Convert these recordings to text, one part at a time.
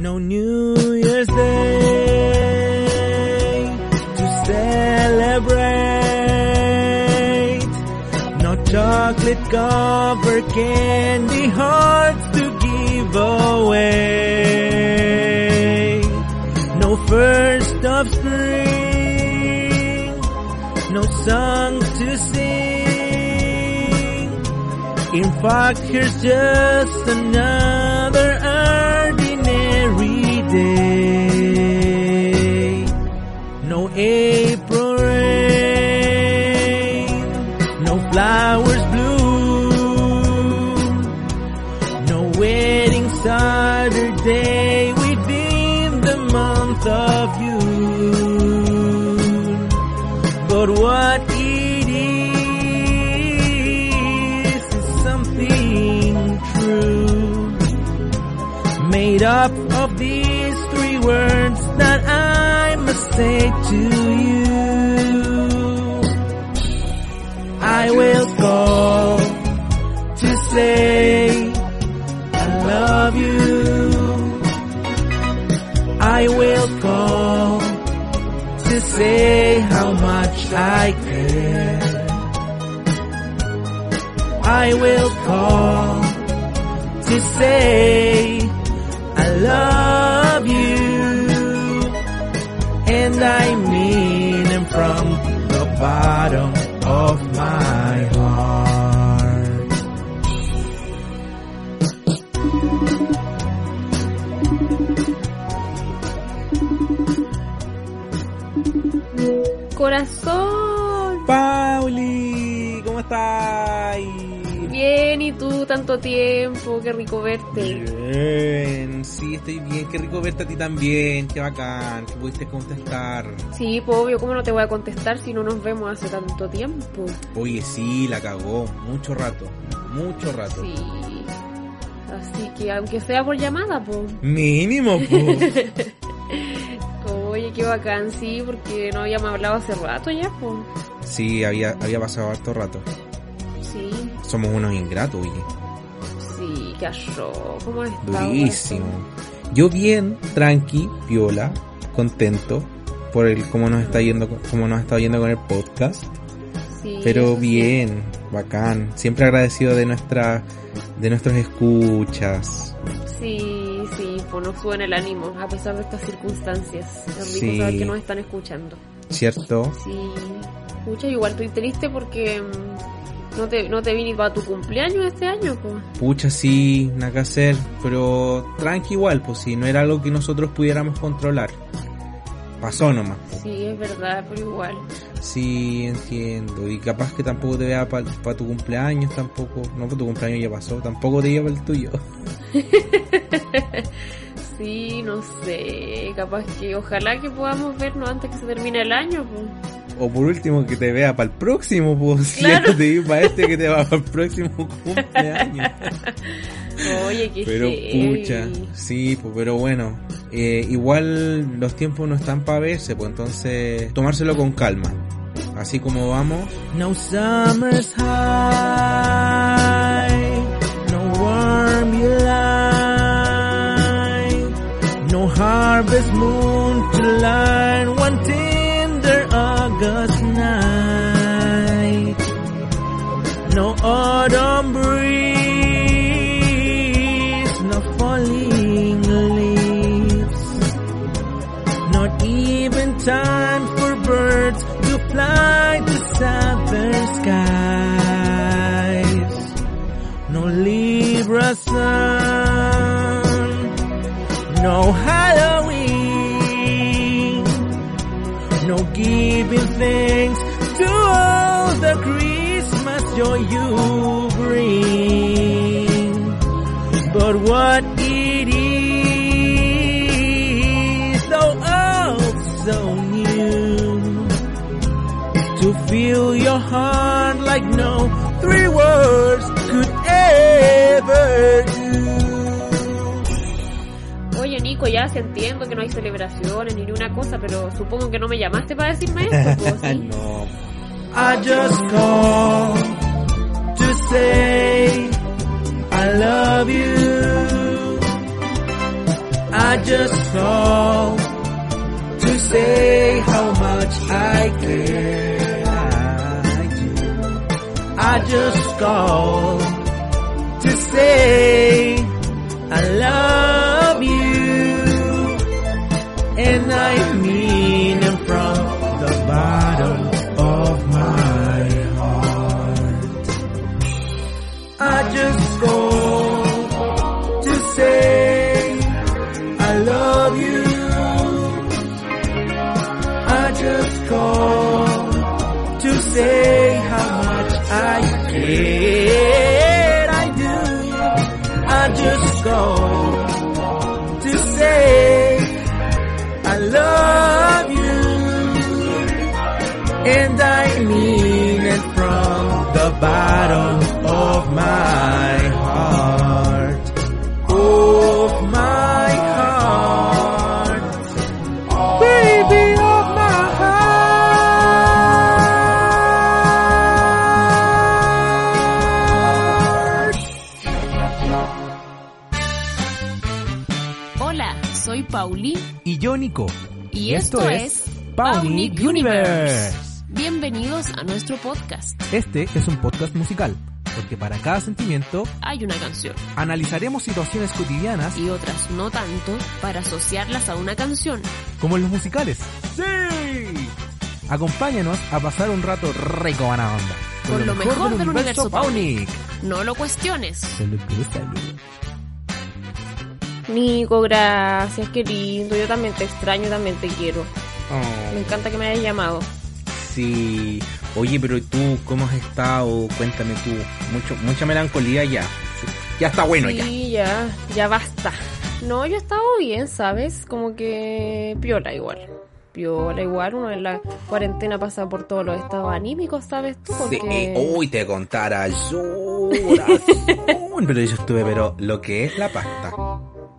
No New Year's Day to celebrate. No chocolate covered candy hearts to give away. No first of spring. No song to sing. In fact, here's just ordinary day. No April rain, no flowers bloom, no wedding Saturday say to you. I will call to say I love you. I will call to say how much I care. I will call to say tiempo, qué rico verte. Bien, sí, estoy bien. Qué rico verte a ti también. Qué bacán, que pudiste contestar. Sí, pues obvio, ¿cómo no te voy a contestar si no nos vemos hace tanto tiempo? Oye, sí, la cagó. Mucho rato. Mucho rato. Sí. Así que aunque sea por llamada, pues. Mínimo, pues. Oye, qué bacán, sí, porque no habíamos hablado hace rato ya, pues. Sí, había, había pasado harto rato. Sí, Somos unos ingratos, oye. Qué arro. ¿Cómo has estado? Durísimo. Yo bien, tranqui, viola, contento por el cómo nos está yendo, cómo nos está yendo con el podcast. Sí, Pero sí. bien, bacán. Siempre agradecido de nuestra, de nuestros escuchas. Sí, sí, pues nos suben el ánimo a pesar de estas circunstancias. Es rico Sí. saber que nos están escuchando. ¿Cierto? Sí, escucha, igual estoy triste porque mm, no te, no te vine para tu cumpleaños este año, pues. Pucha, sí, nada que hacer. Pero tranqui igual, pues si no era algo que nosotros pudiéramos controlar. Pasó nomás. Sí, es verdad, pero igual. Sí, entiendo. Y capaz que tampoco te vea para tu cumpleaños, tampoco. No, para tu cumpleaños ya pasó. Tampoco te lleva el tuyo. Sí, no sé, capaz que ojalá que podamos vernos antes que se termine el año, pues. O por último, que te vea para el próximo, pues. Claro. te para este, que te va para el próximo cumpleaños. Oye, qué Pero pucha, sí, pues, pero bueno. eh, igual los tiempos no están para verse, pues entonces tomárselo con calma. Así como vamos. No summer's high, no warm light, no harvest moon to light one tender autumn breeze, no falling leaves, not even time for birds to fly to southern skies. No Libra sun, no Halloween, no giving thanks to all the Christmas joy you what it is, though oh so new, to feel your heart like no three words could ever do. Oye, Nico, ya se entiendo que no hay celebraciones ni una cosa, pero supongo que no me llamaste para decirme esto, pues, ¿sí? no. I just call to say I love you. I just call to say how much I care. I do. I just call to say call to say I love you. And I mean it from the bottom of my Pauli Y yo, Nico. y esto, es Paunic Universe. Bienvenidos a nuestro podcast. Este es un podcast musical, porque para cada sentimiento Hay una canción analizaremos situaciones cotidianas y otras no tanto para asociarlas a una canción. como en los musicales. ¡Sí! Acompáñanos a pasar un rato rico buena onda. Con lo mejor del universo Paunic. No lo cuestiones. Nico, gracias, qué lindo. Yo también te extraño, también te quiero. Oh, Me encanta que me hayas llamado. sí. Oye, pero tú, ¿cómo has estado? Cuéntame tú. Mucho, mucha melancolía ya. Ya está bueno ya. sí, ya, ya basta. No, yo he estado bien, ¿sabes? Como que piola igual. Piola igual, uno en la cuarentena pasa por todos los estados anímicos, ¿sabes tú? Sí, Porque... eh, uy, te contara yo. pero yo estuve, pero lo que es la pasta.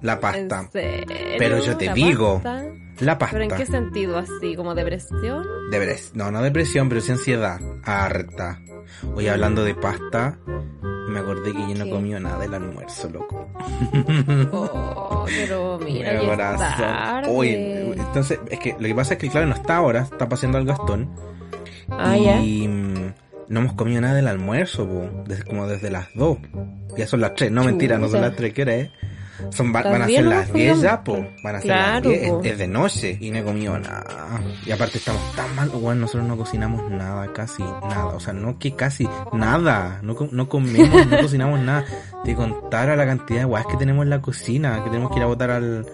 La pasta. ¿En serio? Pero yo te ¿La digo, pasta? La ¿Pero en pasta. qué sentido así? ¿Como depresión? Depres- no, no depresión, pero sí ansiedad. Harta. Hoy hablando de pasta, me acordé que yo no comió nada del almuerzo, loco. Oh, pero mira, Mi ya es corazón. tarde. Oye, entonces, es que lo que pasa es que claro, no está ahora, está pasando al Gastón. Ah, y mm, no hemos comido nada del almuerzo, po, desde, como desde las 2. Ya son las 3, no mentira, no son las 3, ¿qué hora es? Son, va- van a 10 ser las pues, 10 ya. po. Van a ser Claro, las 10, po. es, es de noche y no he comido nada. Y aparte estamos tan mal, bueno, nosotros no cocinamos nada, casi nada. O sea, no que casi nada. No, no comemos, no cocinamos nada. Te contara la cantidad de guas que tenemos en la cocina, que tenemos que ir a botar al,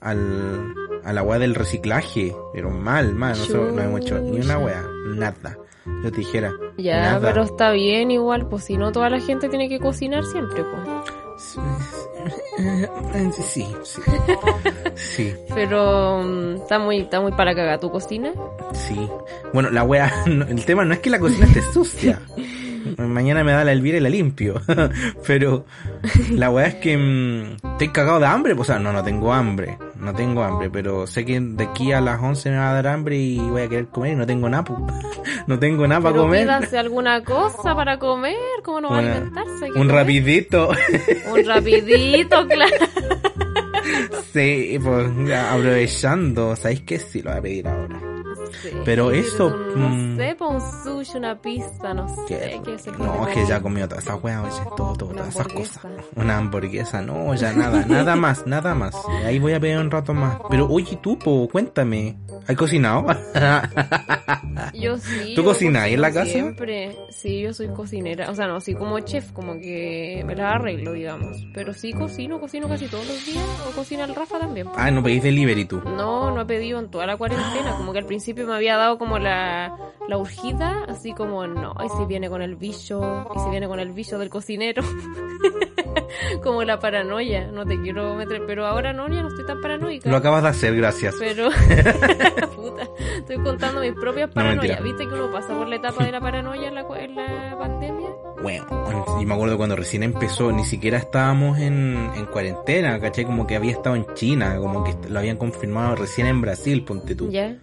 al, a la weá del reciclaje. Pero mal, mal. Nosotros no hemos hecho ni una weá, nada. Yo te dijera. Ya, nada. pero está bien igual, pues si no toda la gente tiene que cocinar siempre, pues. Sí, sí. Sí, Pero mm, está muy, está muy para cagar tu cocina. sí. Bueno, la wea, el tema no es que la cocina esté sucia. Mañana me da la Elvira y la limpio. Pero la wea es que mm, estoy cagado de hambre. Pues, o sea, no, no tengo hambre. No tengo hambre. Pero sé que de aquí a las 11 me va a dar hambre y voy a querer comer y no tengo nada. pu. No tengo nada para comer. pídase alguna cosa para comer, ¿cómo no va a Una- alimentarse? ¿Qué un comer? rapidito. Un rapidito, claro. sí, pues aprovechando. ¿Sabéis qué? Sí, lo voy a pedir ahora. Pero eso, un- No mm, sé, un sushi, una pizza, no ¿Qué? sé. ¿qué lo No, es que ya comió todas esas weas, oye, todo, todas esas cosas. Una hamburguesa, no, ya nada, nada más, nada más. Ahí voy a pedir un rato más. Pero oye, tú, po, cuéntame, ¿has cocinado? Yo sí. ¿Tú cocinas ahí en la casa? Siempre. Sí, yo soy cocinera. O sea, no, así como chef, como que me la arreglo, digamos. Pero sí cocino, cocino casi todos los días. O cocina el Rafa también. ah, no pedís delivery tú. No, no he pedido en toda la cuarentena. Como que al principio me me había dado como la, la urgida, así como, no, y si viene con el bicho, y si viene con el bicho del cocinero. como la paranoia, no te quiero meter, pero ahora no, ya no estoy tan paranoica. Lo acabas de hacer, gracias. Pero, puta, estoy contando mis propias No, paranoias. ¿Viste que uno pasa por la etapa de la paranoia en la, en la pandemia? Bueno, y me acuerdo cuando recién empezó, ni siquiera estábamos en, en cuarentena, ¿cachai? Como que había estado en China, como que lo habían confirmado recién en Brasil, ponte tú. Ya.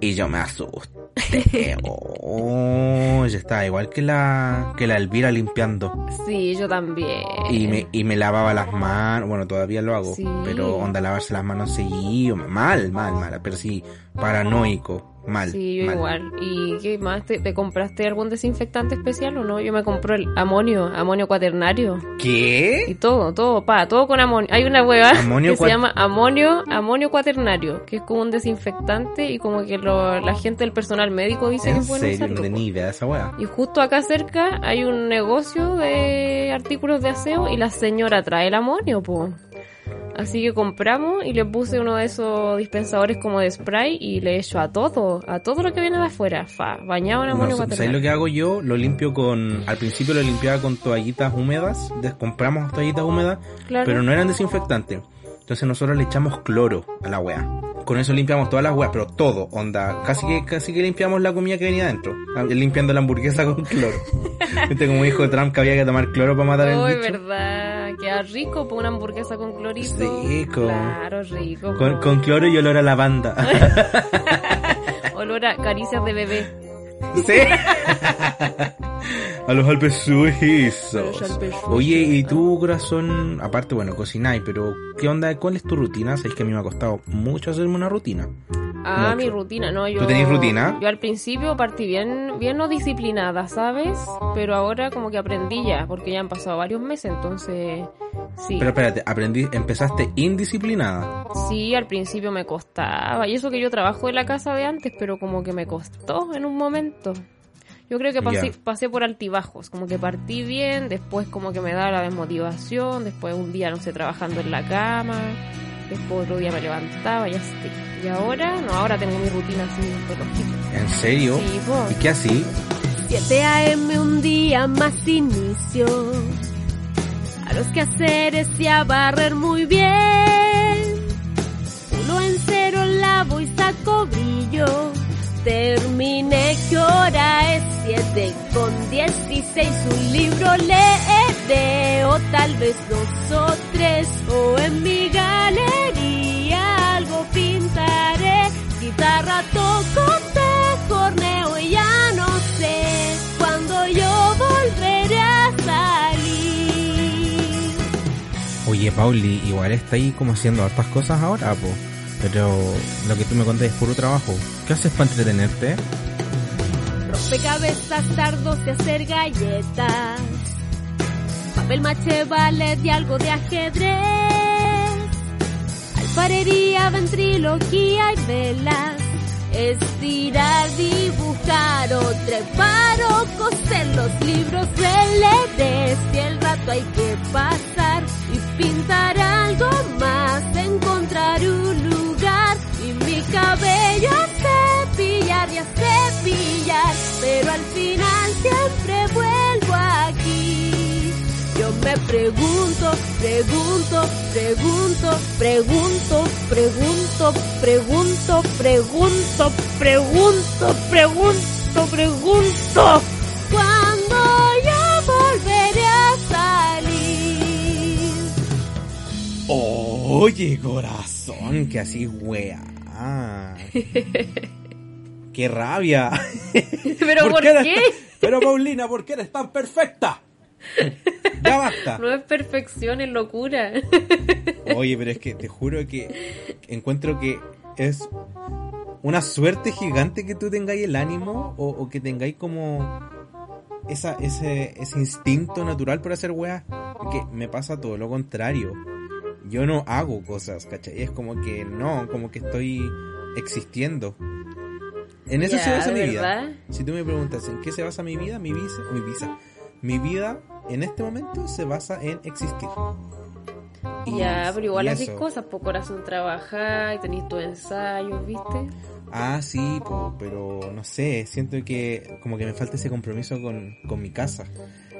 Y yo me asusté. Oh, ya estaba igual que la, que la Elvira limpiando. Sí, yo también. Y me, y me lavaba las manos, bueno, todavía lo hago, Sí. pero onda lavarse las manos seguido, mal, mal, mal, pero sí, paranoico, mal. Sí, yo mal. igual. ¿Y qué más? ¿Te, te compraste algún desinfectante especial o no? Yo me compré el amonio, amonio cuaternario. Y ¿Qué? todo, todo, pa, todo con amonio. Hay una hueva Amonio que se llama amonio, amonio cuaternario, que es como un desinfectante y como que lo- la gente del personal médico dice que En es bueno serio, no usarlo. tenía idea de esa weá. Y justo acá cerca hay un negocio de artículos de aseo y la señora trae el amonio, po. Así que compramos y le puse uno de esos dispensadores como de spray y le echo a todo, a todo lo que viene de afuera. Fa, bañado en amonio No, ¿Sabes lo que hago yo? Lo limpio con... Al principio lo limpiaba con toallitas húmedas. compramos toallitas húmedas, Claro. pero no eran desinfectantes. Entonces nosotros le echamos cloro a la wea. Con eso limpiamos todas las weas, pero todo, onda. Casi que, casi que limpiamos la comida que venía adentro. Ah, Limpiando la hamburguesa con cloro. Viste como dijo Trump que había que tomar cloro para matar el bicho. verdad, queda rico por una hamburguesa con clorito. Rico. Claro, rico. Con, con cloro y olor a lavanda. Olor a caricias de bebé. ¿Sí? A los Alpes suizos. Alpes. Oye, y tú, corazón, aparte, bueno, cocináis, pero ¿qué onda? ¿Cuál es tu rutina? Sabes que a mí me ha costado mucho hacerme una rutina. Ah, Mucho. mi rutina, no, yo... ¿Tú tenés rutina? Yo al principio partí bien, bien no disciplinada, ¿sabes? Pero ahora como que aprendí ya, porque ya han pasado varios meses, entonces... Sí, Pero espérate, aprendí, empezaste indisciplinada. sí, al principio me costaba. Y eso que yo trabajo en la casa de antes, pero como que me costó en un momento. Yo creo que pasé, pasé por altibajos, como que partí bien, después como que me da la desmotivación, después un día, no sé, trabajando en la cama, después otro día me levantaba y así. Y ahora, no, ahora tengo mi rutina así, relojito. ¿En serio? Sí. ¿Y qué así? 7 a.m. un día más inicio. A los quehaceres y a barrer muy bien. Uno en cero lavo y saco brillo. Terminé que hora es 7 con 16 un libro leeré o tal vez dos o tres o en mi galería algo pintaré. Guitarra toco te corneo ya no sé cuándo yo volveré a salir. Oye, Pauli, igual está ahí como haciendo hartas cosas ahora, po. Pero lo que tú me contas es puro trabajo. ¿Qué haces para entretenerte? rompecabezas tardos de hacer galletas papel maché ballet y algo de ajedrez alfarería ventriloquía y velas estirar dibujar o trepar o coser los libros leeré si el rato hay que pasar pregunto, pregunto, pregunto, pregunto, pregunto, pregunto, pregunto, pregunto, pregunto, pregunto. ¿Cuándo yo volveré a salir? Oye, corazón, que así, wea. ¡Qué rabia! ¿Pero por, qué? tan- Pero Paulina, ¿por qué eres tan perfecta? Ya basta. No es perfección, es locura. Oye, pero es que te juro que encuentro que es una suerte gigante que tú tengáis el ánimo o, o que tengáis como esa, ese, ese instinto natural por hacer weas. Porque me pasa todo lo contrario. Yo no hago cosas, ¿cachai? Es como que no, como que estoy existiendo. En eso se basa mi ¿verdad? vida. Si tú me preguntas en qué se basa mi vida, mi visa, mi visa. Mi vida en este momento se basa en existir. Y- ya, pero igual haces cosas, por corazón trabajar y tenés tus ensayos, ¿viste? Ah, sí, po, pero no sé, siento que como que me falta ese compromiso con, con mi casa.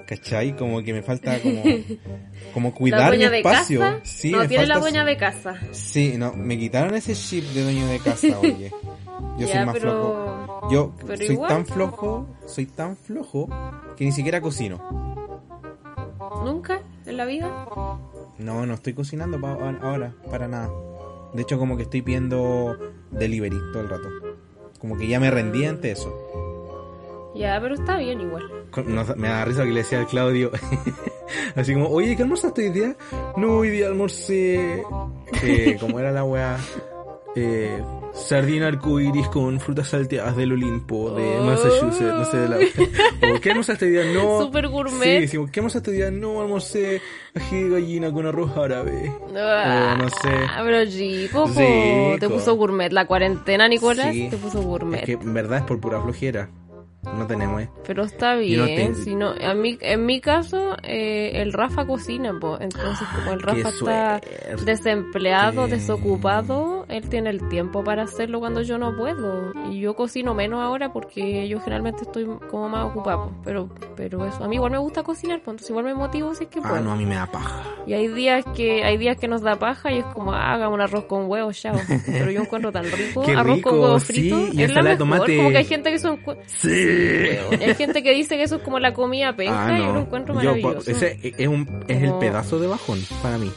¿Cachai? Como que me falta como, como ¿La cuidar mi espacio. casa? Sí, no, me tiene la dueña de casa. Sí, no, me quitaron ese chip de dueño de casa, oye. Yo soy más pero- flojo. Yo pero soy igual, tan flojo, soy tan flojo que ni siquiera cocino. ¿Nunca en la vida? No, no estoy cocinando pa- ahora, para nada. De hecho, como que estoy pidiendo delivery todo el rato. Como que ya me rendí ante eso. Ya, pero está bien igual. No, me da risa que le decía al Claudio. así como, oye, ¿qué almorzaste hoy día? No, hoy día almorcé. Eh, ¿Cómo era la weá? Eh, sardina arcoiris con frutas salteadas del Olimpo, de Oh. Massachusetts, no sé de la. o, ¿Qué almorzaste hoy día? No. Super gourmet. Sí, ¿qué almorzaste hoy día? No, almorcé ají de gallina con arroz árabe. Ah, no sé. Pero rico. Rico. Te puso gourmet. La cuarentena, Nicolás, Sí. te puso gourmet. Es que en verdad es por pura flojera. No tenemos, eh. Pero está no bien. te- si no, a mí, en mi caso, eh, el Rafa cocina, po. Entonces, como el Rafa está desempleado, desocupado, él tiene el tiempo para hacerlo cuando yo no puedo. Y yo cocino menos ahora porque yo generalmente estoy como más ocupado. Pero, pero eso, a mí igual me gusta cocinar, pues entonces igual me motivo si es que puedo. Ah, no, a mí me da paja. Y hay días que hay días que nos da paja y es como, ah, haga un arroz con huevo, chao. Pero yo encuentro tan rico, Qué arroz rico, con huevo sí, frito, y es la mejor. tomate. Como que hay gente que eso encu- Sí. hay gente que dice que eso es como la comida penca Ah, y yo lo encuentro Yo, maravilloso. ese es, un, es el pedazo de bajón para mí.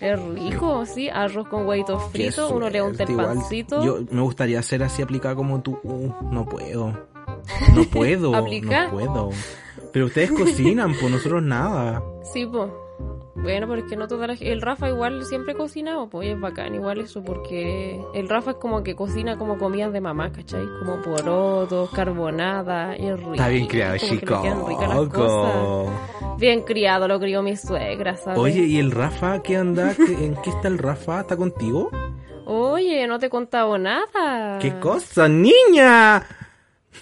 Es rico, sí, arroz con huevitos fritos, uno le unta el igual. pancito. Yo me gustaría ser así aplicada como tú. Uh, no puedo. No puedo. No puedo. Pero ustedes cocinan, pues nosotros nada. Sí, pues. Bueno, pero es que no toda la El Rafa igual siempre cocinado, pues y es bacán igual eso, porque el Rafa es como que cocina como comidas de mamá, ¿cachai? Como porotos, carbonada, y es rico. Está bien criado, chico. Bien criado, lo crió mi suegra, ¿sabes? Oye, ¿y el Rafa qué anda? ¿Qué- ¿En qué está el Rafa? ¿Está contigo? Oye, no te he contado nada. ¿Qué cosa, niña?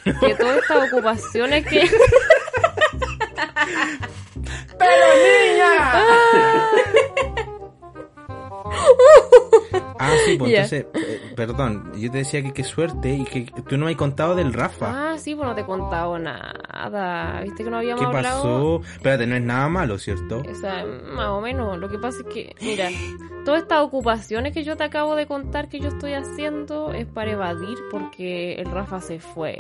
Que todas estas ocupaciones que... Ah, sí, pues entonces, eh, perdón, yo te decía que qué suerte y que tú no me has contado del Rafa. Ah, sí, pues no te he contado nada. ¿Viste que no habíamos ¿Qué hablado? pasó? Espérate, no es nada malo, ¿cierto? O sea, más o menos. Lo que pasa es que, mira, todas estas ocupaciones que yo te acabo de contar que yo estoy haciendo es para evadir porque el Rafa se fue.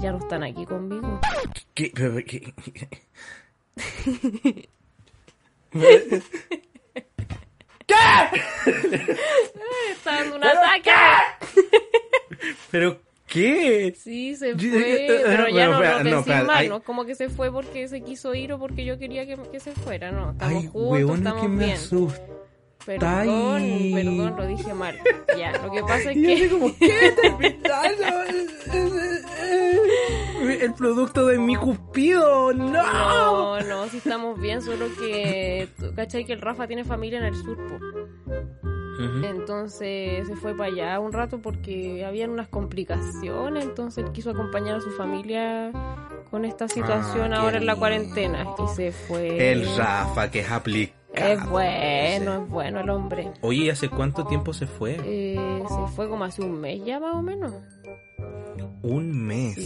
Ya no están aquí conmigo. ¿Qué? Pero, ¿qué? Está dando un ataque. ¿Pero qué? Sí, se fue. Pero ya bueno, no, espera, no te no, decís espera, mal, ¿no? Como que se fue porque se quiso ir o porque yo quería que, que se fuera, ¿no? Estamos Ay, juntos, weona, estamos que me bien. asusta. Perdón, Ay. perdón, lo dije mal. Ya, lo que pasa es que... como, ¿qué? El producto de mi cupido, no. No, no, si estamos bien, solo que, ¿cachai? Que el Rafa tiene familia en el sur, po. Ujú. Entonces se fue para allá un rato porque habían unas complicaciones, entonces él quiso acompañar a su familia con esta situación Ah, ahora en la cuarentena y se fue. El Rafa, que es aplicado. Es bueno, es bueno el hombre. Oye, ¿y hace cuánto tiempo se fue? Eh, se fue como hace un mes ya más o menos. Un mes.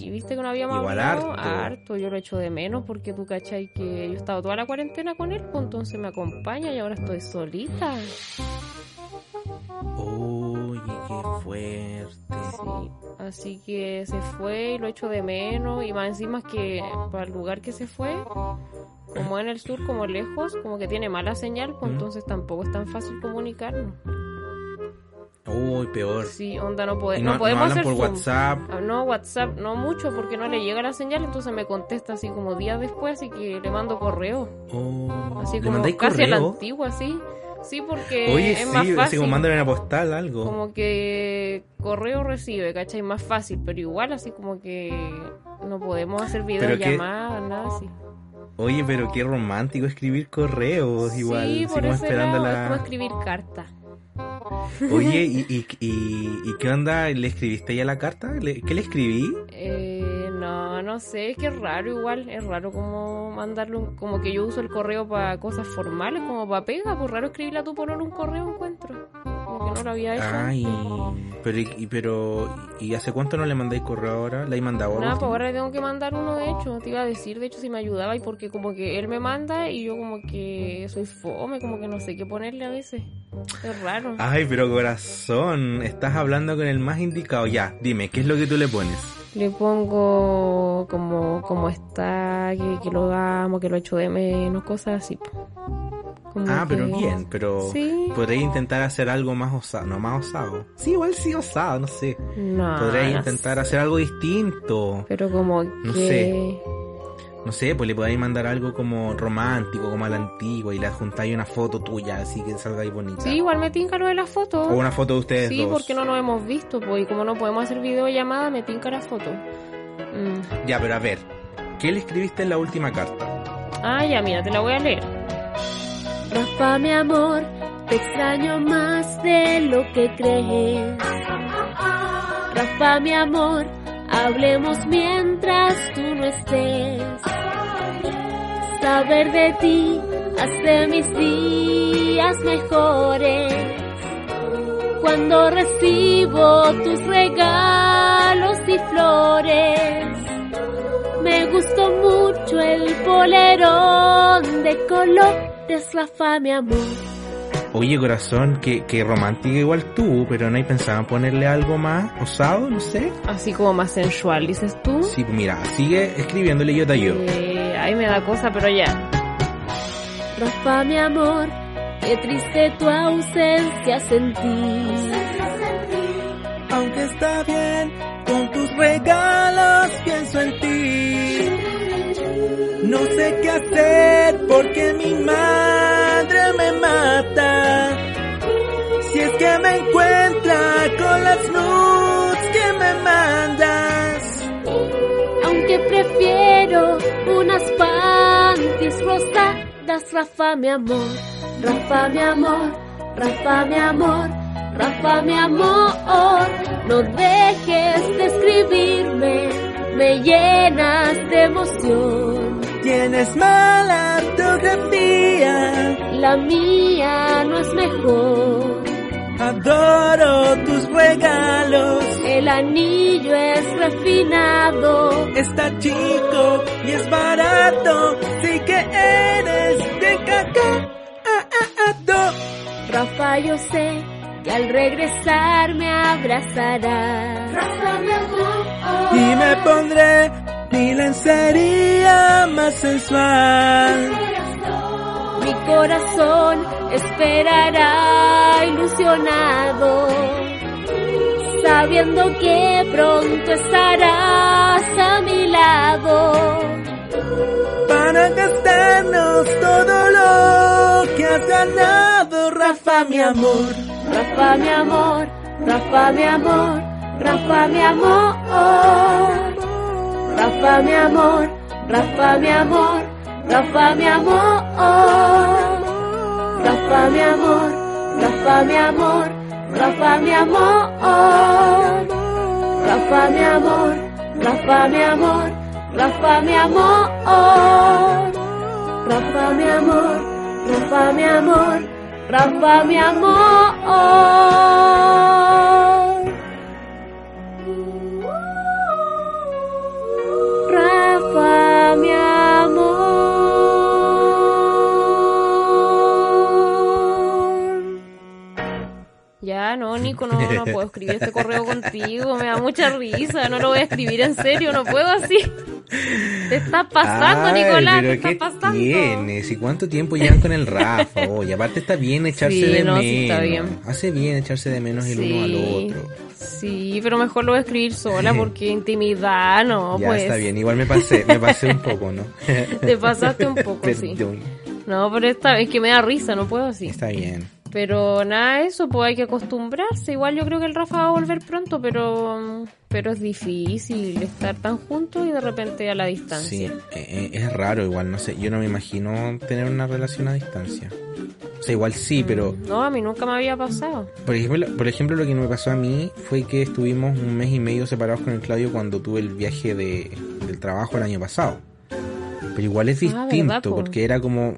Y viste que no habíamos Igual hablado harto. harto, yo lo echo de menos porque tú cachai que yo he estado toda la cuarentena con él, pues entonces me acompaña y ahora estoy solita. Oye, qué fuerte. Sí, así que se fue y lo echo de menos y más encima que para el lugar que se fue, como en el sur, como lejos, como que tiene mala señal, pues ¿Mm? entonces tampoco es tan fácil comunicarnos. Uy, peor. Sí, onda, no, pode- no, no, no podemos hablan hacer por Zoom. WhatsApp. Ah, No, WhatsApp, no mucho porque no le llega la señal, entonces me contesta así como días después, así que le mando correo. Oh, Así ¿le como casi a la correo? antigua, sí. Sí, porque Oye, es sí, más así fácil. como mándale una postal, algo. Como que correo recibe, ¿cachai? Más fácil, pero igual así como que no podemos hacer videollamadas, nada así. Oye, pero qué romántico escribir correos, igual. sí, por ese esperando lado, es la... como escribir carta. Oye, ¿y, y, y, y qué onda? ¿Le escribiste ya la carta? ¿Le- ¿Qué le escribí? Eh, no, no sé, es que es raro igual, es raro como mandarlo, como que yo uso el correo para cosas formales, como para pega, pues raro escribirle a tu por un correo encuentro. Como que no lo había hecho. Ay, pero, y, y- pero, ¿y hace cuánto no le mandáis correo ahora? ¿La he mandado ahora? pues ahora le tengo que mandar uno de hecho, te iba a decir de hecho si me ayudaba y porque como que él me manda y yo como que soy fome, como que no sé qué ponerle a veces. Es raro. Ay, pero corazón, estás hablando con el más indicado. Ya, dime, ¿qué es lo que tú le pones? Le pongo como, como está, que, que lo amo, que lo echo de menos, cosas así. Como Ah, pero bien, pero Sí. podréis intentar hacer algo más osado, no más osado. Sí, igual sí osado, no sé. No, Podréis no intentar sé. hacer algo distinto. Pero como No que... sé. No sé, pues le podéis mandar algo como romántico, como a la antigua, y le adjuntáis una foto tuya, así que salgáis bonita. Sí, igual me tinca lo de la foto. O una foto de ustedes Sí, dos. porque no nos hemos visto, pues, y como no podemos hacer videollamada, me tinca la foto. Mm. Ya, pero a ver, ¿qué le escribiste en la última carta? Ah, ya, mira, te la voy a leer. Rafa, mi amor, te extraño más de lo que crees. Rafa, mi amor, hablemos mientras tú no estés. Saber de ti hace mis días mejores. Cuando recibo tus regalos y flores. Me gustó mucho el polerón de colores, Rafa, mi amor. Oye, corazón, que, que romántica igual tú, pero no hay pensado en ponerle algo más osado, no sé. Así como más sensual, dices tú. Sí, pues mira, sigue escribiéndole yo te ayudo. Eh, ay, me da cosa, pero ya. Rafa, mi amor, qué triste tu ausencia sentí. Qué hacer porque mi madre me mata. Si es que me encuentra con las nudes que me mandas. Aunque prefiero unas panties rosadas, Rafa, mi amor. Rafa, mi amor, Rafa, mi amor, Rafa, mi amor. No dejes de escribirme, me llenas de emoción. Tienes mala ortografía. La mía no es mejor. Adoro tus regalos. El anillo es refinado. Está chico y es barato. Sí que eres de caca. Ah, ah, ah. Rafa, yo sé que al regresar me abrazarás. Rafa, mi amor. Y me pondré mi lencería más sensual. Mi corazón esperará ilusionado, sabiendo que pronto estarás a mi lado. Para gastarnos todo lo que has ganado, Rafa, mi amor. Rafa, mi amor, Rafa, mi amor, Rafa, mi amor. Rafa, mi amor, Rafa, mi amor, Rafa, mi amor. Rafa, mi amor, Rafa, mi amor, Rafa, mi amor. Rafa, mi amor, Rafa, mi amor, Rafa, mi amor. Rafa, mi amor, Rafa, mi amor, Rafa, mi amor. Ya, no, Nico, no, no puedo escribir este correo contigo, me da mucha risa, no lo voy a escribir en serio, no puedo así. Te estás pasando, Ay, Nicolás, te estás ¿qué pasando. tienes? ¿Y cuánto tiempo llevan con el Rafa? Oye, aparte está bien echarse Sí, de no, menos. sí está bien. Hace bien echarse de menos el uno al otro. Sí, pero mejor lo voy a escribir sola porque intimidad, no, ya pues. está bien, igual me pasé, me pasé un poco, ¿no? Te pasaste un poco, sí. No, pero esta vez que me da risa, no puedo así. Está bien. Pero nada, eso, pues hay que acostumbrarse. Igual yo creo que el Rafa va a volver pronto, pero pero es difícil estar tan juntos y de repente a la Sí, distancia. eh, eh, es raro igual, no sé, yo no me imagino tener una relación a distancia. O sea, igual sí, pero No, a mí nunca me había pasado. por ejemplo, por ejemplo lo que me pasó a mí fue que estuvimos un mes y medio separados con el Claudio cuando tuve el viaje de, del trabajo el año pasado. Pero igual es Ah, ¿verdad, distinto po? porque era como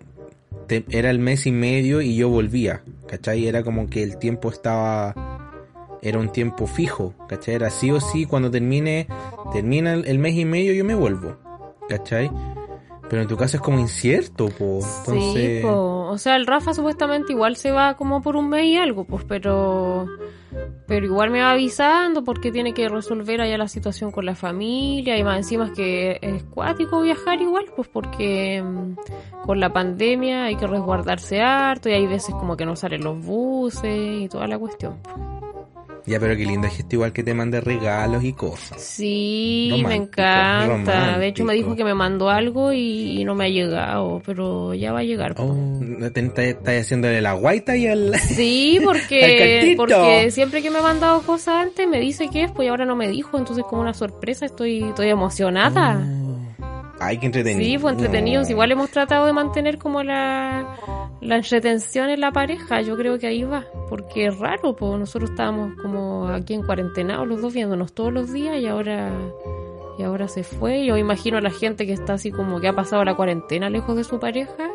te- era el mes y medio y yo volvía, ¿cachai? Era como que el tiempo estaba... Era un tiempo fijo, ¿cachai? Era sí o sí, cuando termine, termina el, el mes y medio yo me vuelvo, ¿cachai? Pero en tu caso es como incierto, po. Entonces... Sí, po. O sea, el Rafa supuestamente igual se va como por un mes y algo, pues, pero pero igual me va avisando porque tiene que resolver allá la situación con la familia y más encima es que es cuático viajar igual, pues porque mm, con la pandemia hay que resguardarse harto y hay veces como que no salen los buses y toda la cuestión. Ya, pero qué lindo gesto igual que te mande regalos y cosas. Sí, me Romántico, encanta. De hecho me dijo que me mandó algo y, no me ha llegado, pero ya va a llegar. Oh, estás haciéndole la guaita y al... Sí, porque, porque siempre que me ha mandado cosas antes me dice que es, pues ahora no me dijo, entonces como una sorpresa estoy, estoy emocionada. Ay, qué entretenido. Sí, fue entretenidos. No. Igual hemos tratado de mantener como la, la entretención en la pareja. Yo creo que ahí va. Porque es raro, pues nosotros estábamos como aquí en cuarentena los dos viéndonos todos los días y ahora y ahora se fue. Yo imagino a la gente que está así como que ha pasado la cuarentena lejos de su pareja.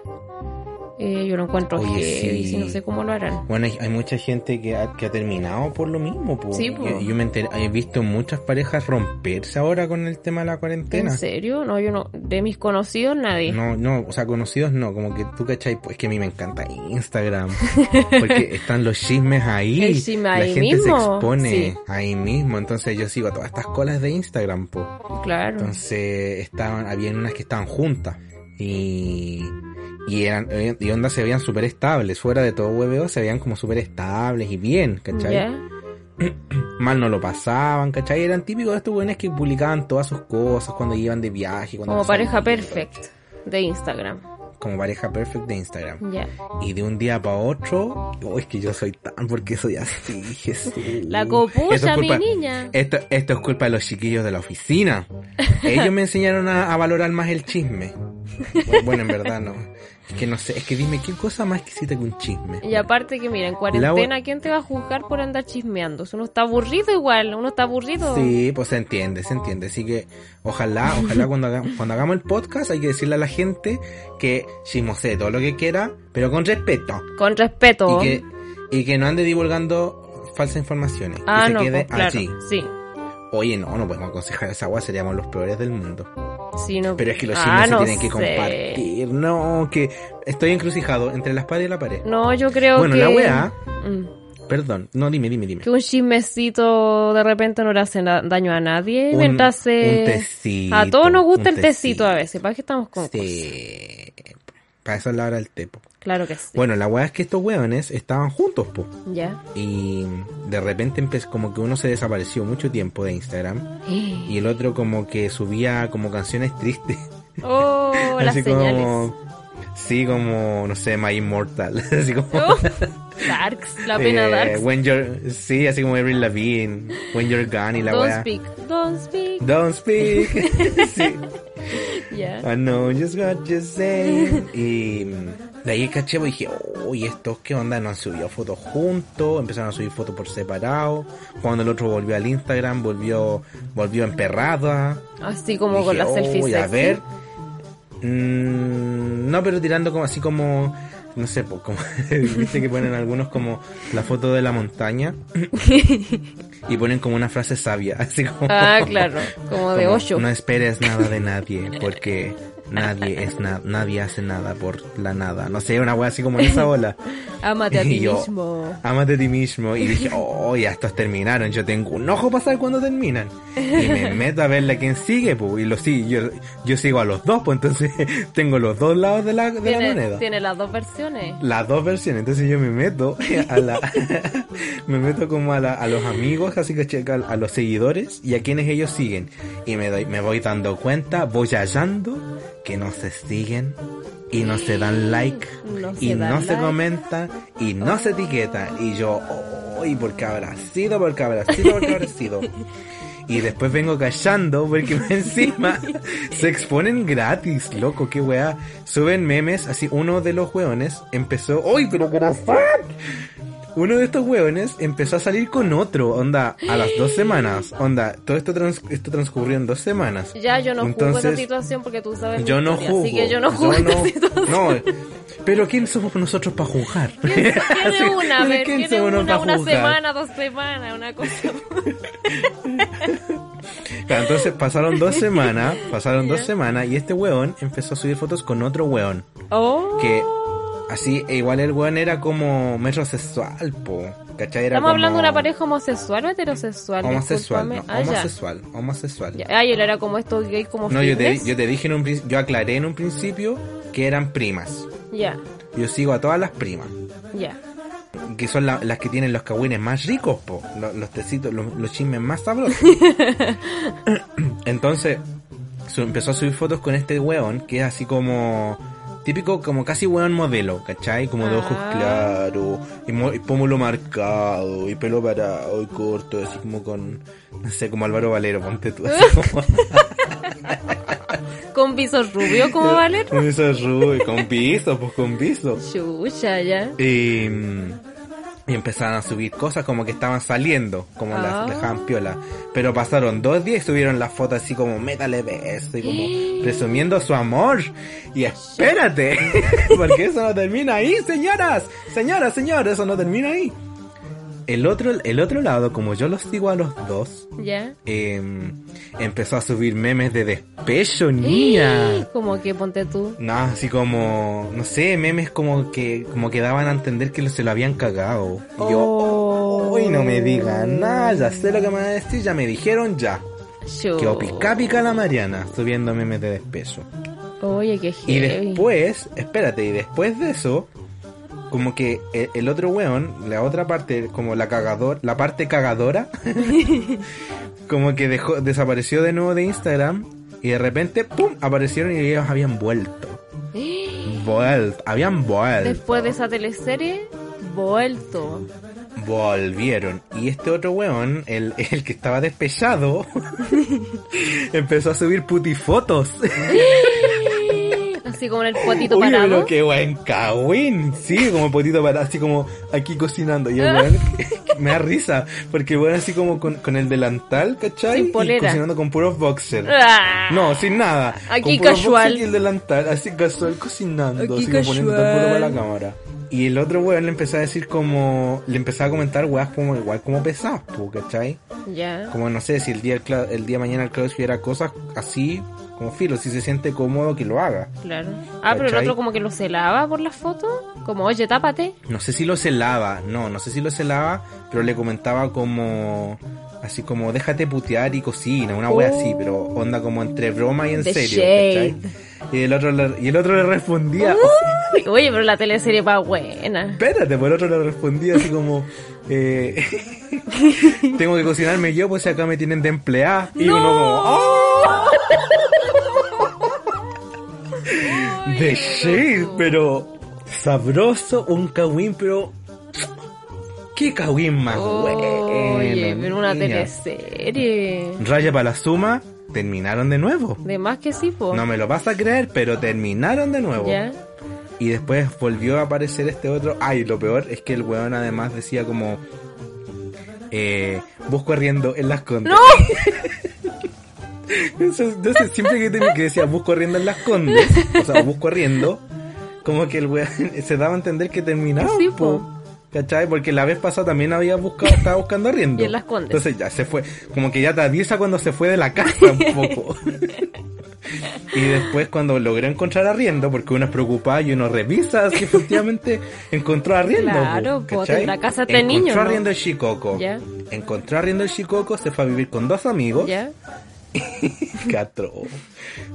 Eh, yo lo encuentro Oye, heavy, sí. y no sé cómo lo harán. Bueno, hay, hay mucha gente que ha, que ha terminado por lo mismo. po. Sí, po. Yo, yo me he visto muchas parejas romperse ahora con el tema de la ¿En cuarentena. serio? No, yo no. De mis conocidos, nadie. No, no, o sea, conocidos no, como que tú cachai, pues que a mí me encanta Instagram, porque están los chismes ahí, El chisme la ahí gente se expone sí. ahí mismo, entonces yo sigo todas estas colas de Instagram, po. Claro. entonces estaban, habían unas que estaban juntas y, y eran, y onda se veían súper estables, fuera de todo hueveo se veían como súper estables y bien, ¿cachai? ¿Ya? Mal no lo pasaban, ¿cachai? Eran típicos de estos buenos que publicaban todas sus cosas cuando iban de viaje, cuando Como pareja salían, perfect de Instagram. Como pareja perfect de Instagram. Y de un día para otro, oh, es que yo soy tan porque soy así, Jesús. La Esto copucha, es mi culpa- niña. Esto, esto es culpa de los chiquillos de la oficina. Ellos me enseñaron a, a valorar más el chisme. Bueno, en verdad no. Es que no sé, es que dime qué cosa más exquisita que un chisme. Y aparte que, mira, en cuarentena, ¿quién te va a juzgar por andar chismeando? Si uno está aburrido igual, uno está aburrido. Sí, pues se entiende, se entiende. Así que ojalá, ojalá cuando, haga- cuando hagamos el podcast hay que decirle a la gente que chismosee todo lo que quiera, pero con respeto. Con respeto. Y que, y que no ande divulgando falsas informaciones. ah, que se no, quede pues, claro. Sí. Oye, no, no podemos aconsejar esa agua, seríamos los peores del mundo. sí no. Pero es que los Ah, chismes no se tienen que compartir. No, que estoy encrucijado entre la espada y la pared. No, yo creo Bueno, que... la weá- Mm. Perdón, no, dime, dime, dime. Que un chismecito de repente no le hace daño a nadie. Un- mientras se... un tecito, A todos nos gusta el tecito a veces. ¿Para qué estamos con cosas? Para eso es la hora del tepo. Claro que sí. Bueno, la weá es que estos weones estaban juntos, po. Ya. Y de repente empezó como que uno se desapareció mucho tiempo de Instagram. Y el otro como que subía como canciones tristes. Oh, las Así señales. como... Sí, como, no sé, My Immortal. Así como... Oh, Darks, la pena eh, Darks. When you're... Sí, así como Avril Lavigne. When you're gone y la Don't weá. speak, don't speak. Don't speak. sí. Ya. I know just what you're saying. Y de ahí caché, pues dije, uy, estos qué onda, no han subido fotos juntos, empezaron a subir fotos por separado. Cuando el otro volvió al Instagram, volvió, volvió emperrada. Así como con Dije, la selfie "Uy, a ver. Mm, no, pero tirando como así como, no sé, pues como, viste que ponen algunos como la foto de la montaña y ponen como una frase sabia, así como. Ah, claro, como de como, ocho. No esperes nada de nadie, porque nadie es nada, nadie hace nada por la nada. No sé, una wea así como en esa ola. Ámate a ti yo, mismo. Ámate a ti mismo. Y dije, oh, ya estos terminaron. Yo tengo un ojo para saber cuándo terminan. Y me meto a verle a quién sigue, pues. Y lo sigo, yo, yo sigo a los dos, pues entonces tengo los dos lados de la, de la moneda. tiene las dos versiones. Las dos versiones, entonces yo me meto a la, me meto como a, la- a los amigos, así que checa a los seguidores y a quienes ellos siguen. Y me doy, me voy dando cuenta, voy hallando que no se siguen y no se dan like No se y dan no se like. comentan y no se etiquetan. Y yo, oh, ¿y por qué habrá sido? ¿Por qué habrá sido? ¿Por qué habrá sido? Y después vengo callando porque encima se exponen gratis, loco, qué weá. Suben memes, así uno de los weones empezó, ¡Uy, pero qué fuck! Uno de estos weones empezó a salir con otro, onda, a las dos semanas, onda, todo esto, trans- esto transcurrió en dos semanas. Ya yo no juzgo esa Entonces, situación porque tú sabes. mi Yo no juzgo. Así que yo no juzgo yo esta no- situación. no, Pero ¿quién somos nosotros para juzgar? Tiene una, a ¿De ver, quién tiene somos una, una juzgar? semana, dos semanas, una cosa. Claro, entonces pasaron dos semanas, pasaron dos semanas y este weón empezó a subir fotos con otro weón. Oh. Que así, e igual el weón era como metrosexual, po. ¿Cachai? Era Estamos hablando de una pareja homosexual o heterosexual. Homosexual, no. Ah, ya. homosexual, homosexual. Ya. Ah, y él era como estos gays como No, yo te, yo te dije en un principio, yo aclaré en un principio que eran primas. Ya, Yo sigo a todas las primas. ya. Que son la- las que tienen los cagüines más ricos, po. Los, los tecitos, los, los chismes más sabrosos. Entonces, su- empezó a subir fotos con este weón, que es así como... Típico, como casi weón modelo, ¿cachai? Como de ojos Ah. claros, y, mo- y pómulo marcado, y pelo parado, y corto, así como con... No sé, como Álvaro Valero, ponte tú. Así como... Con visos rubios como Valer. con esos rubios, con piso, pues con piso. Chucha, ya. Y, y empezaron a subir cosas como que estaban saliendo, como Ah. las dejaban piola. Pero pasaron dos días y subieron las fotos así como métale beso y como presumiendo su amor. Y espérate, porque eso no termina ahí, señoras, señoras, señores, eso no termina ahí. El otro, el otro lado, como yo los sigo a los dos, Ya. eh, empezó a subir memes de despecho, niña. Como que ponte tú. No, así como, no sé, memes como que, como que daban a entender que se lo habían cagado. Y yo, Oh. uy, no me digan nada, ya sé lo que me van a decir, ya me dijeron ya. Chu. Quedó pica pica la Mariana, subiendo memes de despecho. Oye, qué Y heavy. después, espérate, y después de eso, como que el, el otro weón, la otra parte, como la cagador, la parte cagadora, como que dejó, desapareció de nuevo de Instagram y de repente, ¡pum! aparecieron y ellos habían vuelto. Vuelto, habían vuelto. Después de esa teleserie, vuelto. Volvieron. Y este otro weón, el, el que estaba despechado, empezó a subir putifotos. Así como en el potito Oye, parado. pero qué buen cagüín. Sí, como potito parado, así como aquí cocinando. Y el weón me da risa, porque el weón así como con, con el delantal, ¿cachai? Sin Y polera. cocinando con puros boxers. Ah. No, sin nada. Aquí con casual. Y el delantal, así casual cocinando, Aquí así como poniendo todo casual. puro para la cámara. Y el otro weón le empezó a decir como, le empezó a comentar weas como igual como pesadas, ¿cachai? Ya. Como no sé, si el día, el el día de mañana el Claudio subiera cosas así, como filo, si se siente cómodo que lo haga. Claro. Ah, pero el otro como que lo celaba por la foto. Como, oye, tápate. No sé si lo celaba, no, no sé si lo celaba, pero le comentaba como, así como, déjate putear y cocina, una wea así, pero onda como entre broma y en The serio. Y el otro le, y el otro le respondía, Uy, Oye, pero la teleserie va buena. espérate, por el otro le respondía así como, eh, tengo que cocinarme yo, pues acá me tienen de empleada. Y uno como, ¡oh! De shade, pero sabroso, un kawin, pero... ¿Qué kawin más bueno? Oye, pero una niña? teleserie. Raya para la suma, terminaron de nuevo. De más que sí, po. No me lo vas a creer, pero terminaron de nuevo. Ya. Y después volvió a aparecer este otro. Ay, lo peor es que el weón además decía como... Eh, busco arriendo en las condes. ¡No! Entonces, siempre que, tenía- que decía busco arriendo en las condes, o sea, busco arriendo, como que el weón se daba a entender que terminaba. Sí, po. po. ¿Cachai? Porque la vez pasada también había buscado, estaba buscando arriendo. Y en Las Condes. Entonces ya se fue, como que ya te avisa cuando se fue de la casa un poco. y después cuando logró encontrar arriendo, porque uno es preocupado y uno revisa si efectivamente encontró arriendo. Claro, po, tendrá casa este Encontró niño, ¿no? arriendo el Chicoco. Ya. Encontró arriendo el Chicoco, se fue a vivir con dos amigos. Catro.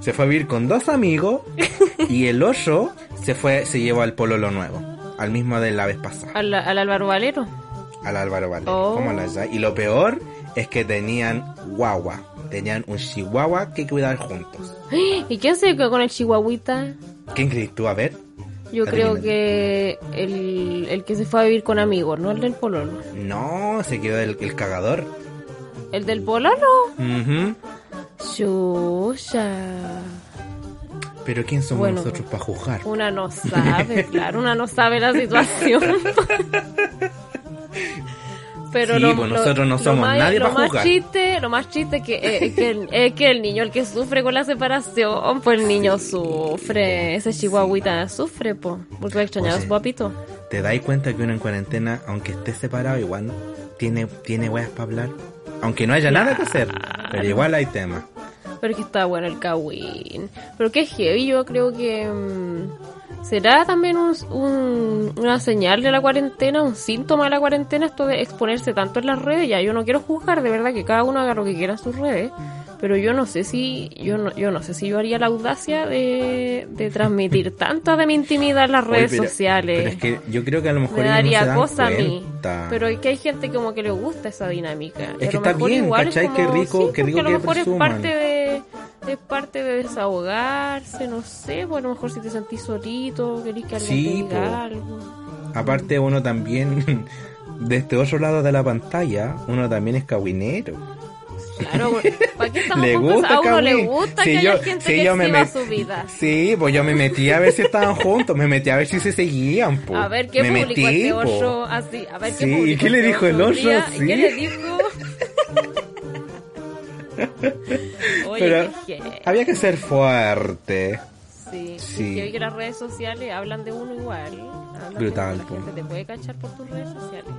Se fue a vivir con dos amigos y el otro se fue, se llevó al pololo nuevo, al mismo de la vez pasada, Al, al Álvaro Valero. al Álvaro Valero. Oh. ¿Cómo la ya? Y lo peor es que tenían guagua, tenían un chihuahua que cuidar juntos. ¿Y se quedó con el chihuahuita? ¿Quién crees tú? A ver. Yo creo Adivina. que el, el que se fue a vivir con amigos, no el del pololo. No, se quedó el, el cagador. ¿El del pololo? Ujú. Chucha. Pero ¿quién somos Bueno. nosotros para juzgar? Una no sabe, claro, una no sabe la situación. Pero Sí, lo, pues lo- nosotros no somos más- nadie lo para más. Chiste, lo más chiste es que, eh, que el, es que el niño el que sufre con la separación, pues el niño sufre, ese chihuahuita sufre, pues, porque va a extrañar a Oye. su papito. ¿Te dais cuenta que uno en cuarentena, aunque esté separado, igual tiene, tiene weas para hablar? Aunque no haya nada que hacer, pero igual hay temas. Pero es que está bueno el Kawin. Pero que heavy, yo creo que... mm, ¿Será también un, un- una señal de la cuarentena, un síntoma de la cuarentena esto de exponerse tanto en las redes? Ya, yo no quiero juzgar, de verdad, que cada uno haga lo que quiera en sus redes. Pero yo no sé si, yo no, yo no sé si yo haría la audacia de, de transmitir tanta de mi intimidad en las Oye, redes pero- sociales. Pero es que yo creo que a lo mejor me no daría dan cosa a mí. Pero es que hay gente como que le gusta esa dinámica. Es a que lo está mejor bien, igual ¿cachai? Es Qué como, rico- sí, qué rico porque a lo que mejor es presuman. parte de es parte de desahogarse, no sé, pues a lo mejor si te sentís solito, querés que alguien Sí, te diga po. algo. Aparte uno también, de este otro lado de la pantalla, uno también es cagüinero. Claro, ¿para qué estamos Le gusta? A uno le gusta Sí, que yo- haya gente sí, que yo me exhiba met- su vida. Sí, pues yo me metí a ver si estaban juntos, me metí a ver si se seguían, po. A ver qué me publicó metí, este oso así, a ver qué Sí, ¿y publicó qué le este dijo el oso? día, ¿y Sí. ¿Qué le dijo? Oye, Pero había que ser fuerte. Sí, Sí. que hoy que las redes sociales hablan de uno igual. Brutal. La gente te puede cachar por tus redes sociales.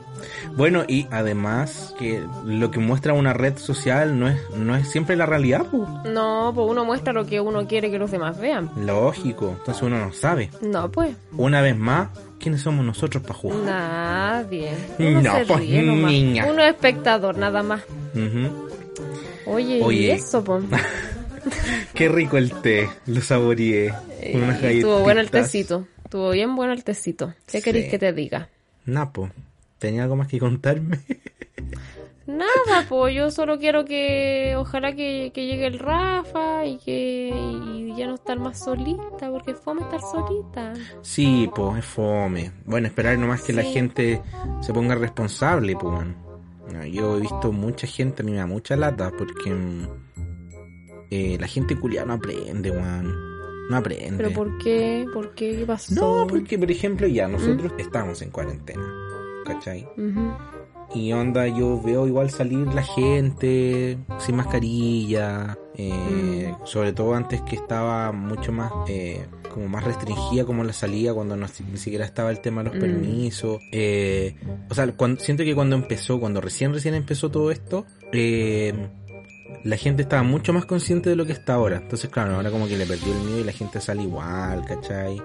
Bueno, y además que lo que muestra una red social no es, no es siempre la realidad, po. No, pues uno muestra lo que uno quiere que los demás vean. Lógico, entonces uno no sabe. No, pues, Una vez más, ¿quiénes somos nosotros para jugar? nadie. Uno No, pues, niña. Uno es espectador, nada más. Oye, y eso. Qué rico el té, lo saboreé. Con unas Estuvo bueno el galletitas. tecito. Estuvo bien bueno el tecito. ¿Qué Sí. queréis que te diga? Napo, ¿tenía algo más que contarme? Nada, pues yo solo quiero que ojalá que, que llegue el Rafa y que y ya no estar más solita, porque fome estar solita. sí, pues es fome. Bueno, esperar nomás que la gente se ponga responsable, pues. Yo he visto mucha gente, a mí me da mucha lata, porque mm, eh, la gente culiada no aprende, weón. No aprende. ¿Pero por qué? ¿Por qué? ¿Qué pasó? No, porque por ejemplo ya nosotros estamos en cuarentena, ¿cachai? Y onda, yo veo igual salir la gente sin mascarilla, eh, sobre todo antes que estaba mucho más, eh, como más restringida como la salida cuando no, ni siquiera estaba el tema de los Mm. permisos. eh, o sea, cuando, siento que cuando empezó, cuando recién recién empezó todo esto, eh, la gente estaba mucho más consciente de lo que está ahora. Entonces, claro, ahora como que le perdió el miedo y la gente sale igual, ¿cachai?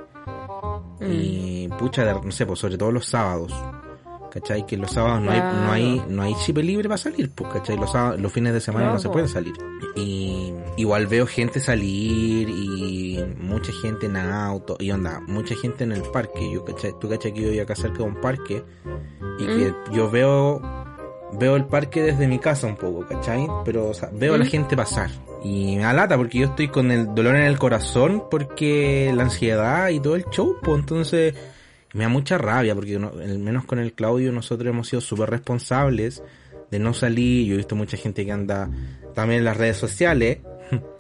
Mm. Y pucha, de- no sé, pues sobre todo los sábados. ¿Cachai? Que los sábados no hay, no hay, no hay chip libre para salir, pues, ¿cachai? Los, sábados- los fines de semana no, No, se po. puede salir. Y igual veo gente salir y mucha gente en auto y onda, mucha gente en el parque. Yo, ¿cachai? Tú, ¿cachai? Que yo voy acá cerca de un parque y que yo veo, veo el parque desde mi casa un poco, ¿cachai? Pero, o sea, veo a la Mm. gente pasar. Y me da lata porque yo estoy con el dolor en el corazón porque la ansiedad y todo el show, pues entonces me da mucha rabia porque no- al menos con el Claudio nosotros hemos sido súper responsables de no salir. Yo he visto mucha gente que anda también en las redes sociales.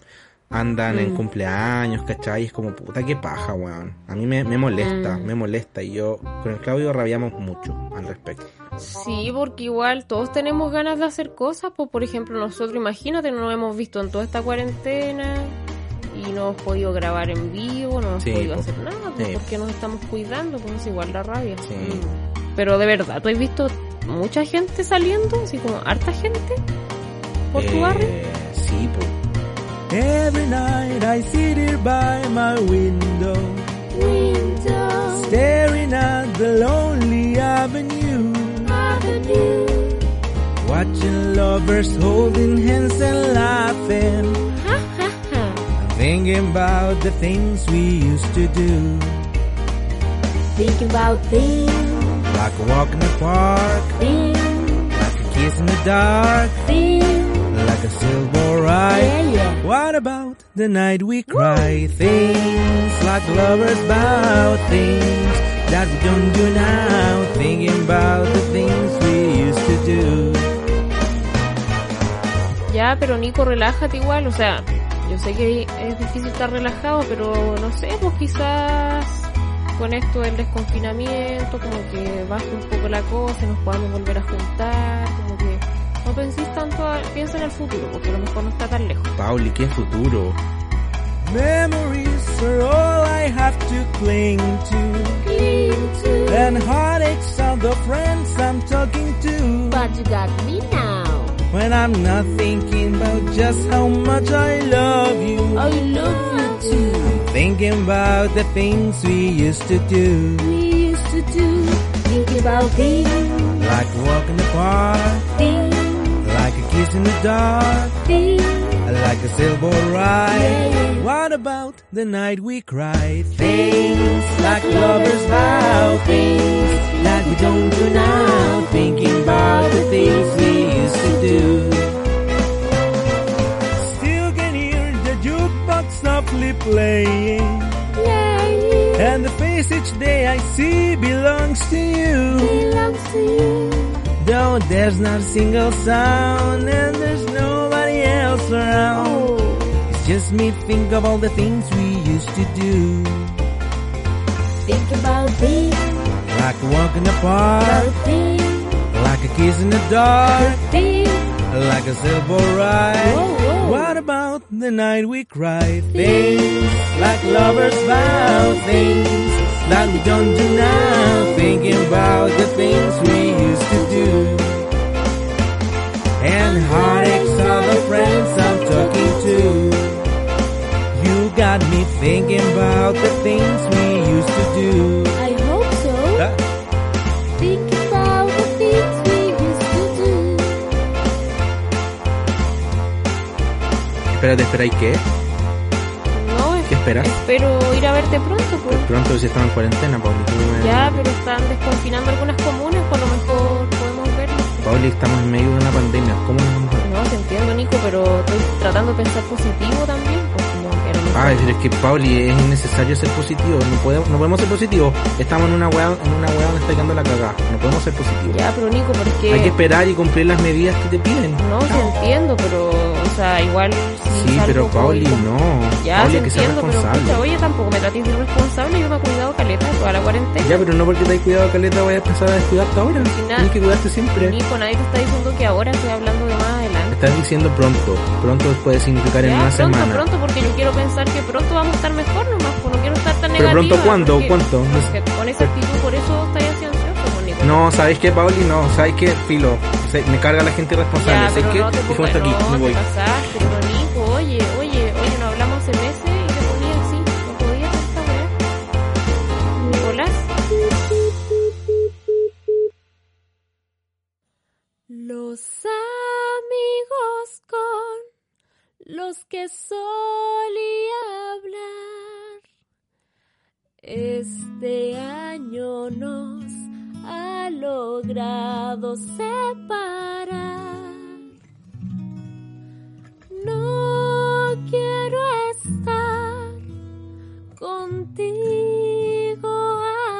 Andan en Mm. cumpleaños, ¿cachai? Es como puta que paja, weón. A mí me, me molesta, Mm. me molesta. Y yo con el Claudio rabiamos mucho al respecto. Sí, porque igual todos tenemos ganas de hacer cosas, pues por ejemplo nosotros, imagínate, no nos hemos visto en toda esta cuarentena y no hemos podido grabar en vivo, no hemos Sí, podido po. hacer nada, pues Sí. porque nos estamos cuidando, pues es igual la rabia. Sí. Mm. Pero de verdad, ¿tú has visto mucha gente saliendo? Así como harta gente por tu Eh, barrio. Sí, pues. Every night I sit here by my window, Window staring at the lonely avenue, Avenue. watching lovers holding hands and laughing, thinking about the things we used to do, Thinking about things, like a walk in the park, things, like a kiss in the dark, things. like a silver ride. Yeah, yeah. What about the night we cry? Things like lovers about things that we don't do now. Thinking about the things we used to do. Ya, pero Nico, relájate igual, o sea, yo sé que es difícil estar relajado, pero no sé, pues quizás con esto del desconfinamiento, como que baje un poco la cosa, y nos podamos volver a juntar, como que no penséis tanto, a- piensa en el futuro, porque a lo mejor no está tan lejos. Pauli, qué futuro. Memories are all I have to cling to. And heartaches are the friends I'm talking to. But you got me now. When I'm not thinking about just how much I love you. Oh, I love you too. Thinking about the things we used to do. We used to do. Thinking about things, Like walking the park. things, Like a kiss in the dark. things. Like a sailboat ride. What about the night we cried? Things like lovers vow. Things that we don't do now. Thinking about the things we used to do. Still can hear the jukebox softly playing. And the face each day I see belongs to There's not a single sound and there's nobody else around. Oh, It's just me think of all the things we used to do. think about things, Like a walk in the park, like a kiss in the dark, like a sailboat ride. Whoa, whoa. What about the night we cried? Things like lovers vow, things that we don't do now. Thinking about the things we used to do. And heartaches are the friends I'm talking to. You got me thinking about the things we used to do. I hope so. Ah, Think about the things we used to do. Espérate, espera, ¿y qué? No, ¿Qué esperas? espero ir a verte pronto, pues. Pronto si estamos en cuarentena, Pauli. me- Ya, pero están desconfinando algunas comunas, por lo mejor. Pauli, estamos en medio de una pandemia. ¿Cómo nos vamos a ver? No, te entiendo, Nico, pero estoy tratando de pensar positivo también, pues como que a lo mejor- Ay, pero es que Pauli, es innecesario ser positivo. No podemos, no podemos ser positivos. Estamos en una weá, en una weá donde está quedando la cagada. No podemos ser positivos. Ya, pero Nico, porque... Hay que esperar y cumplir las medidas que te piden. No, sí entiendo, pero, sea, igual... si Sí, pero Pauli, con- no. Ya, Pauli, que entiendo, pero responsable. pucha, oye, tampoco me trates de irresponsable, yo me he cuidado caleta toda la cuarentena. Ya, pero no porque te hayas cuidado, Caleta, vayas a empezar a descuidarte ahora. Tienes que cuidarte siempre. Nico, nadie te está diciendo que ahora estoy hablando de más adelante. Estás diciendo pronto. Pronto puede significar en Ya, una pronto, semana. pronto, porque yo quiero pensar que pronto vamos a estar mejor nomás, pues no quiero estar tan Pero negativa. pronto, ¿cuándo? ¿Cuánto? con esa actitud, por eso estoy Nico. No, ¿sabes qué, Pauli? No, ¿sabes qué? Filo. Se- Me carga la gente irresponsable. Ya, ¿Sabes qué? no te pongas, esto aquí, no, me voy. te pasaste, Nico, oye, oye, oye, no hablamos hace meses y te ponías así, no podías hacer esta weá. Nicolás, Los amigos con los que solía hablar. Este año nos ha logrado separar. No quiero estar contigo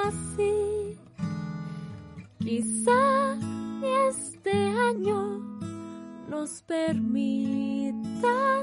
así. Quizá este año nos permita